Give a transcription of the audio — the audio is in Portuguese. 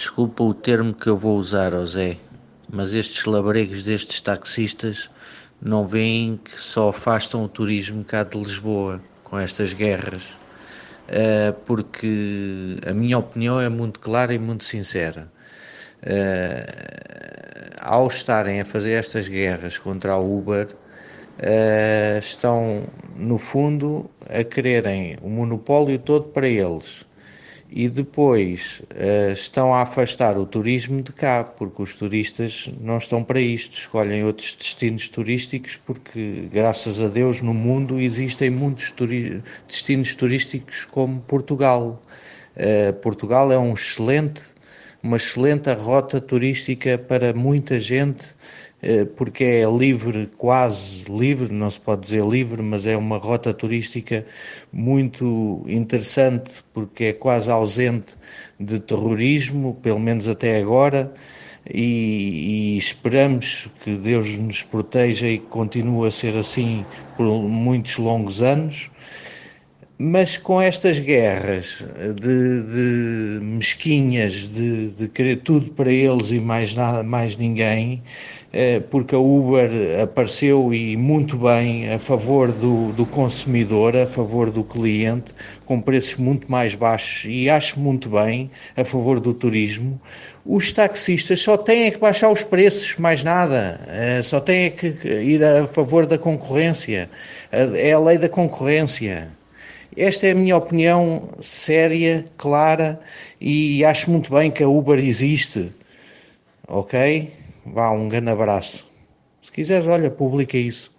Desculpa o termo que eu vou usar, José, mas estes labregos destes taxistas não veem que só afastam o turismo cá de Lisboa com estas guerras, uh, porque a minha opinião é muito clara e muito sincera. Uh, ao estarem a fazer estas guerras contra a Uber, uh, estão, no fundo, a quererem o monopólio todo para eles e depois uh, estão a afastar o turismo de cá, porque os turistas não estão para isto, escolhem outros destinos turísticos, porque graças a Deus no mundo existem muitos turi destinos turísticos como Portugal. Uh, Portugal é um excelente, uma excelente rota turística para muita gente eh, porque é livre, quase livre, não se pode dizer livre, mas é uma rota turística muito interessante, porque é quase ausente de terrorismo, pelo menos até agora, e, e esperamos que Deus nos proteja e continue a ser assim por muitos longos anos. Mas com estas guerras de, de mesquinhas, de, de, querer tudo para eles e mais nada, mais ninguém, eh, porque a Uber apareceu e muito bem a favor do, do consumidor, a favor do cliente, com preços muito mais baixos e acho muito bem a favor do turismo. Os taxistas só têm que baixar os preços, mais nada, eh, só têm que ir a favor da concorrência. É a lei da concorrência. Esta é a minha opinião séria, clara e acho muito bem que a Uber existe. Ok? Vá, um grande abraço. Se quiseres, olha, publica isso.